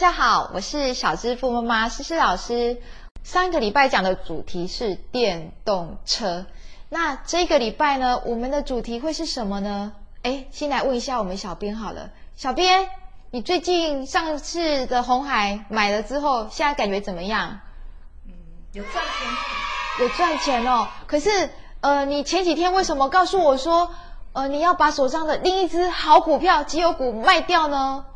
家好，我是小支付妈妈诗诗老师。上一个礼拜讲的主题是电动车，那这个礼拜呢，我们的主题会是什么呢？哎，先来问一下我们小编好了，小编，你最近上次的红海买了之后，现在感觉怎么样？嗯，有赚钱吗？有赚钱哦，可是呃，你前几天为什么告诉我说，呃，你要把手上的另一只好股票绩优股卖掉呢？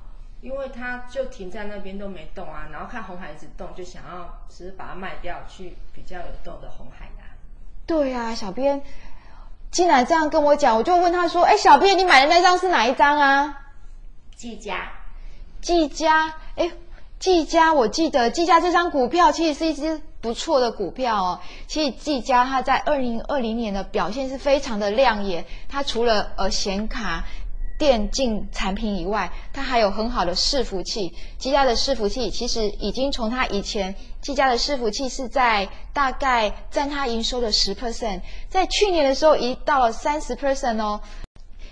因为它就停在那边都没动啊，然后看红海一直动，就想要只是把它卖掉，去比较有动的红海啊。对啊，小编竟然这样跟我讲，我就问他说：“哎，小编，你买的那张是哪一张啊？”季嘉，季嘉，哎，季嘉，我记得季嘉这张股票其实是一只不错的股票哦。其实技嘉它在二零二零年的表现是非常的亮眼，它除了呃显卡。电竞产品以外，它还有很好的伺服器。技嘉的伺服器其实已经从它以前，技嘉的伺服器是在大概占它营收的十 percent，在去年的时候已到了三十 percent 哦。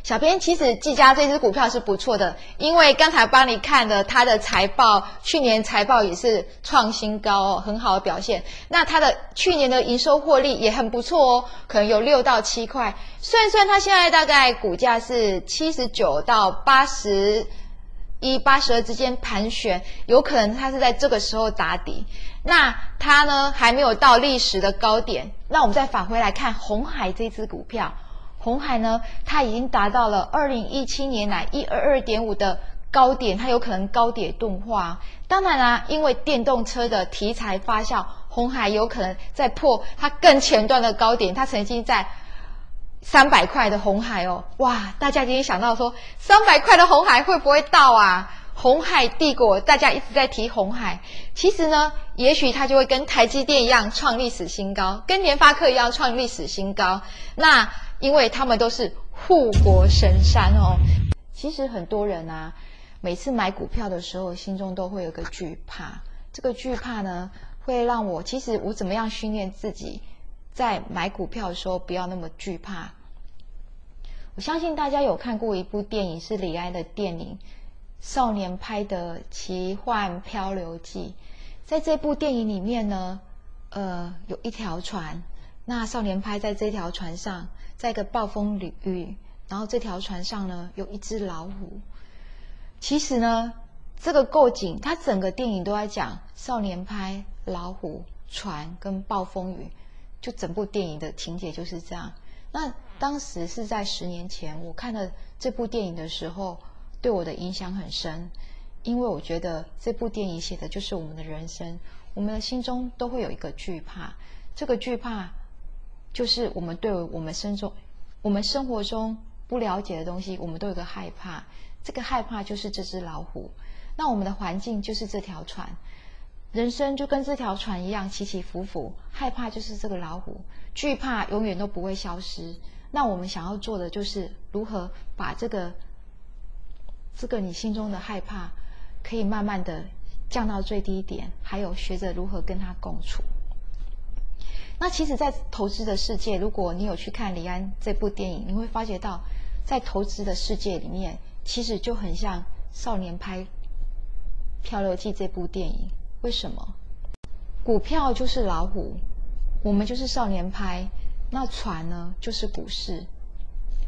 小编其实技嘉这支股票是不错的，因为刚才帮你看的它的财报，去年财报也是创新高，很好的表现。那它的去年的营收获利也很不错哦，可能有六到七块。算算它现在大概股价是七十九到八十一、八十二之间盘旋，有可能它是在这个时候打底。那它呢还没有到历史的高点。那我们再返回来看红海这支股票。红海呢，它已经达到了二零一七年来一二二点五的高点，它有可能高点钝化。当然啦，因为电动车的题材发酵，红海有可能在破它更前端的高点。它曾经在三百块的红海哦，哇！大家今天想到说，三百块的红海会不会到啊？红海帝国，大家一直在提红海，其实呢，也许它就会跟台积电一样创历史新高，跟联发科一样创历史新高。那因为他们都是护国神山哦。其实很多人啊，每次买股票的时候，心中都会有个惧怕。这个惧怕呢，会让我其实我怎么样训练自己，在买股票的时候不要那么惧怕。我相信大家有看过一部电影，是李安的电影《少年拍的奇幻漂流记》。在这部电影里面呢，呃，有一条船，那少年拍在这条船上。在一个暴风雨，然后这条船上呢有一只老虎。其实呢，这个构景，它整个电影都在讲少年拍老虎、船跟暴风雨，就整部电影的情节就是这样。那当时是在十年前，我看了这部电影的时候，对我的影响很深，因为我觉得这部电影写的就是我们的人生，我们的心中都会有一个惧怕，这个惧怕。就是我们对我们生中、我们生活中不了解的东西，我们都有个害怕。这个害怕就是这只老虎。那我们的环境就是这条船，人生就跟这条船一样起起伏伏。害怕就是这个老虎，惧怕永远都不会消失。那我们想要做的就是如何把这个、这个你心中的害怕，可以慢慢的降到最低点，还有学着如何跟他共处。那其实，在投资的世界，如果你有去看李安这部电影，你会发觉到，在投资的世界里面，其实就很像少年拍《漂流记》这部电影。为什么？股票就是老虎，我们就是少年拍，那船呢就是股市。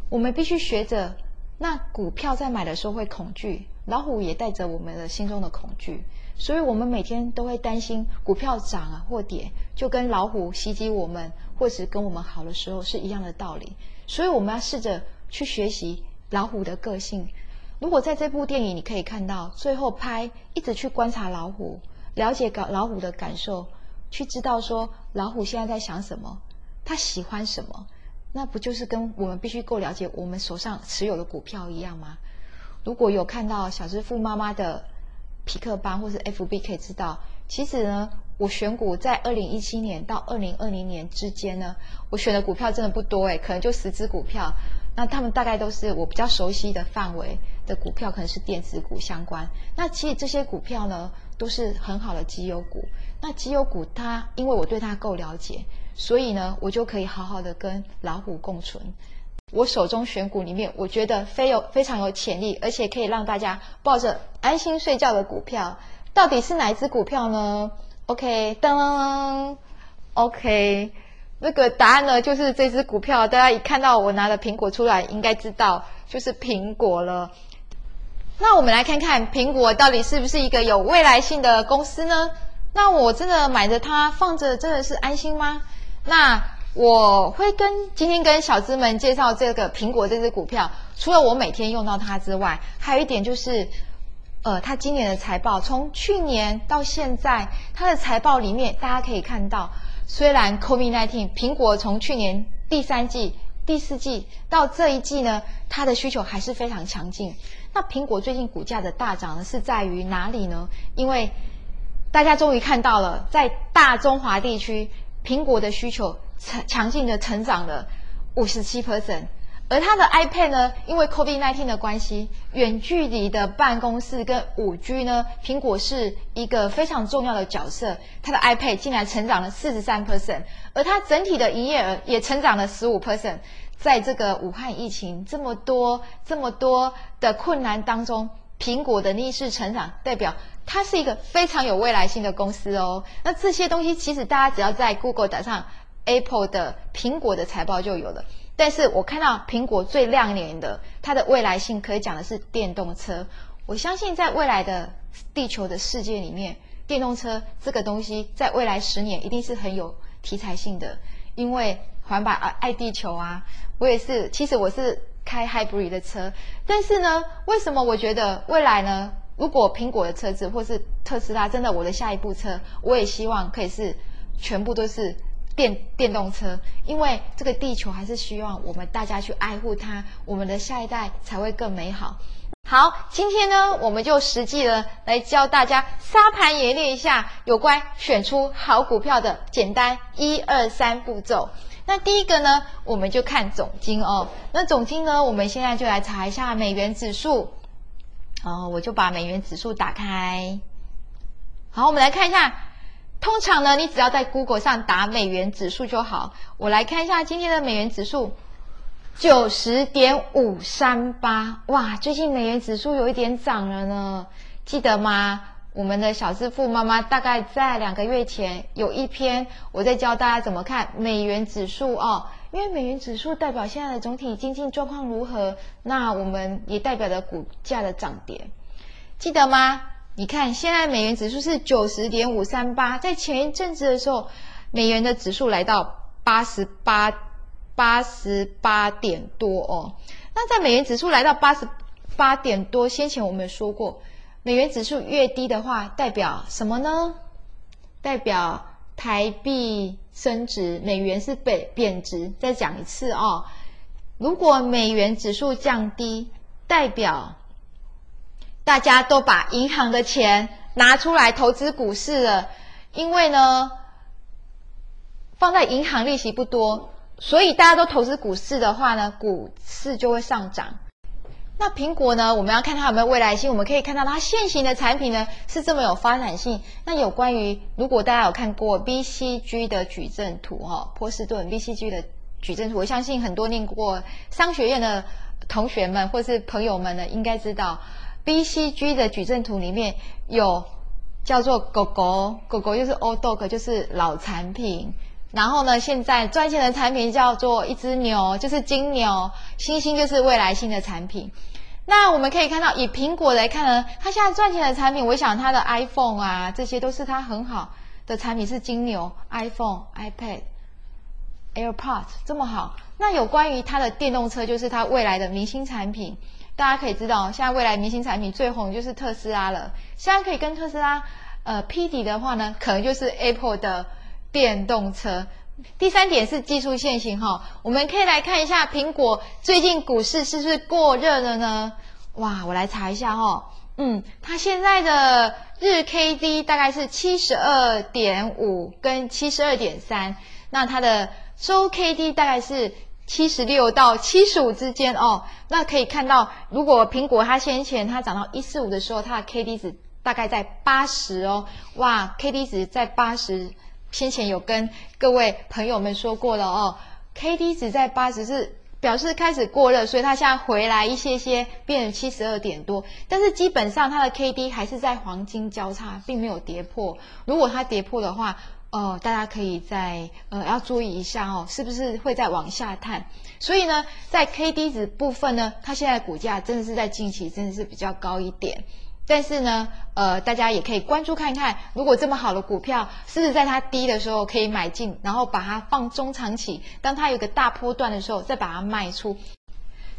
我们必须学着，那股票在买的时候会恐惧，老虎也带着我们的心中的恐惧。所以，我们每天都会担心股票涨啊或跌，就跟老虎袭击我们，或是跟我们好的时候是一样的道理。所以，我们要试着去学习老虎的个性。如果在这部电影，你可以看到最后拍一直去观察老虎，了解老老虎的感受，去知道说老虎现在在想什么，他喜欢什么，那不就是跟我们必须够了解我们手上持有的股票一样吗？如果有看到小支付妈妈的。皮克邦或是 FB 可以知道，其实呢，我选股在二零一七年到二零二零年之间呢，我选的股票真的不多诶，可能就十只股票。那他们大概都是我比较熟悉的范围的股票，可能是电子股相关。那其实这些股票呢，都是很好的绩优股。那绩优股它，因为我对它够了解，所以呢，我就可以好好的跟老虎共存。我手中选股里面，我觉得非有非常有潜力，而且可以让大家抱着安心睡觉的股票，到底是哪一只股票呢？OK，噔，OK，那个答案呢就是这只股票。大家一看到我拿的苹果出来，应该知道就是苹果了。那我们来看看苹果到底是不是一个有未来性的公司呢？那我真的买着它放着，真的是安心吗？那我会跟今天跟小资们介绍这个苹果这只股票，除了我每天用到它之外，还有一点就是，呃，它今年的财报从去年到现在，它的财报里面大家可以看到，虽然 COVID-19，苹果从去年第三季、第四季到这一季呢，它的需求还是非常强劲。那苹果最近股价的大涨呢，是在于哪里呢？因为大家终于看到了，在大中华地区，苹果的需求强强劲的成长了五十七 percent，而它的 iPad 呢，因为 COVID-19 的关系，远距离的办公室跟五 G 呢，苹果是一个非常重要的角色。它的 iPad 竟然成长了四十三 percent，而它整体的营业额也成长了十五 percent。在这个武汉疫情这么多、这么多的困难当中，苹果的逆势成长，代表它是一个非常有未来性的公司哦。那这些东西其实大家只要在 Google 打上 Apple 的苹果的财报就有了。但是我看到苹果最亮眼的，它的未来性可以讲的是电动车。我相信在未来的地球的世界里面，电动车这个东西在未来十年一定是很有题材性的，因为。环保啊，爱地球啊！我也是，其实我是开 hybrid 的车，但是呢，为什么我觉得未来呢？如果苹果的车子或是特斯拉真的我的下一部车，我也希望可以是全部都是电电动车，因为这个地球还是希望我们大家去爱护它，我们的下一代才会更美好。好，今天呢，我们就实际的来教大家沙盘演练一下有关选出好股票的简单一二三步骤。那第一个呢，我们就看总金哦。那总金呢，我们现在就来查一下美元指数。哦，我就把美元指数打开。好，我们来看一下。通常呢，你只要在 Google 上打美元指数就好。我来看一下今天的美元指数，九十点五三八。哇，最近美元指数有一点涨了呢，记得吗？我们的小致富妈妈大概在两个月前有一篇，我在教大家怎么看美元指数哦，因为美元指数代表现在的总体经济状况如何，那我们也代表着股价的涨跌，记得吗？你看现在美元指数是九十点五三八，在前一阵子的时候，美元的指数来到八十八八十八点多哦，那在美元指数来到八十八点多，先前我们说过。美元指数越低的话，代表什么呢？代表台币升值，美元是被贬值。再讲一次哦，如果美元指数降低，代表大家都把银行的钱拿出来投资股市了，因为呢，放在银行利息不多，所以大家都投资股市的话呢，股市就会上涨。那苹果呢？我们要看它有没有未来性。我们可以看到它现行的产品呢是这么有发展性。那有关于，如果大家有看过 BCG 的矩阵图哈，波士顿 BCG 的矩阵图，我相信很多念过商学院的同学们或是朋友们呢，应该知道 BCG 的矩阵图里面有叫做狗狗，狗狗就是 old dog，就是老产品。然后呢，现在赚钱的产品叫做一只牛，就是金牛；星星就是未来星的产品。那我们可以看到，以苹果来看呢，它现在赚钱的产品，我想它的 iPhone 啊，这些都是它很好的产品，是金牛 iPhone、iPad、AirPods 这么好。那有关于它的电动车，就是它未来的明星产品。大家可以知道，现在未来明星产品最红就是特斯拉了。现在可以跟特斯拉呃 P 底的话呢，可能就是 Apple 的。电动车，第三点是技术线型哈，我们可以来看一下苹果最近股市是不是过热了呢？哇，我来查一下哈，嗯，它现在的日 K D 大概是七十二点五跟七十二点三，那它的周 K D 大概是七十六到七十五之间哦。那可以看到，如果苹果它先前它涨到一四五的时候，它的 K D 值大概在八十哦，哇，K D 值在八十。先前有跟各位朋友们说过了哦，K D 值在八十是表示开始过热，所以它现在回来一些些，变成七十二点多。但是基本上它的 K D 还是在黄金交叉，并没有跌破。如果它跌破的话，呃，大家可以在呃要注意一下哦，是不是会再往下探？所以呢，在 K D 值部分呢，它现在股价真的是在近期真的是比较高一点。但是呢，呃，大家也可以关注看看，如果这么好的股票，是不是在它低的时候可以买进，然后把它放中长期，当它有个大波段的时候再把它卖出。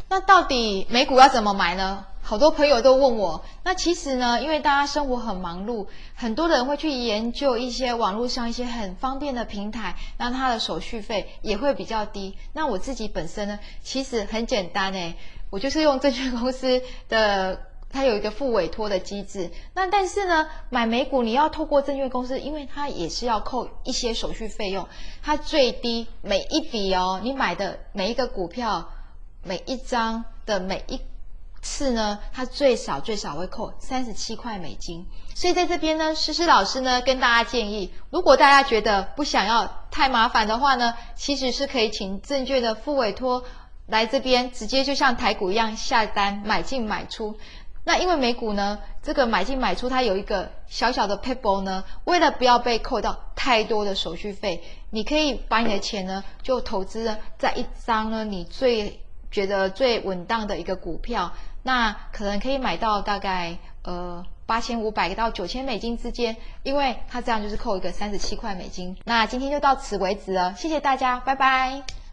那到底美股要怎么买呢？好多朋友都问我。那其实呢，因为大家生活很忙碌，很多人会去研究一些网络上一些很方便的平台，那它的手续费也会比较低。那我自己本身呢，其实很简单诶，我就是用证券公司的。它有一个付委托的机制，那但是呢，买美股你要透过证券公司，因为它也是要扣一些手续费用。它最低每一笔哦，你买的每一个股票，每一张的每一次呢，它最少最少会扣三十七块美金。所以在这边呢，诗诗老师呢跟大家建议，如果大家觉得不想要太麻烦的话呢，其实是可以请证券的付委托来这边，直接就像台股一样下单买进买出。那因为美股呢，这个买进买出它有一个小小的 paper 呢，为了不要被扣到太多的手续费，你可以把你的钱呢就投资在一张呢你最觉得最稳当的一个股票，那可能可以买到大概呃八千五百到九千美金之间，因为它这样就是扣一个三十七块美金。那今天就到此为止了，谢谢大家，拜拜。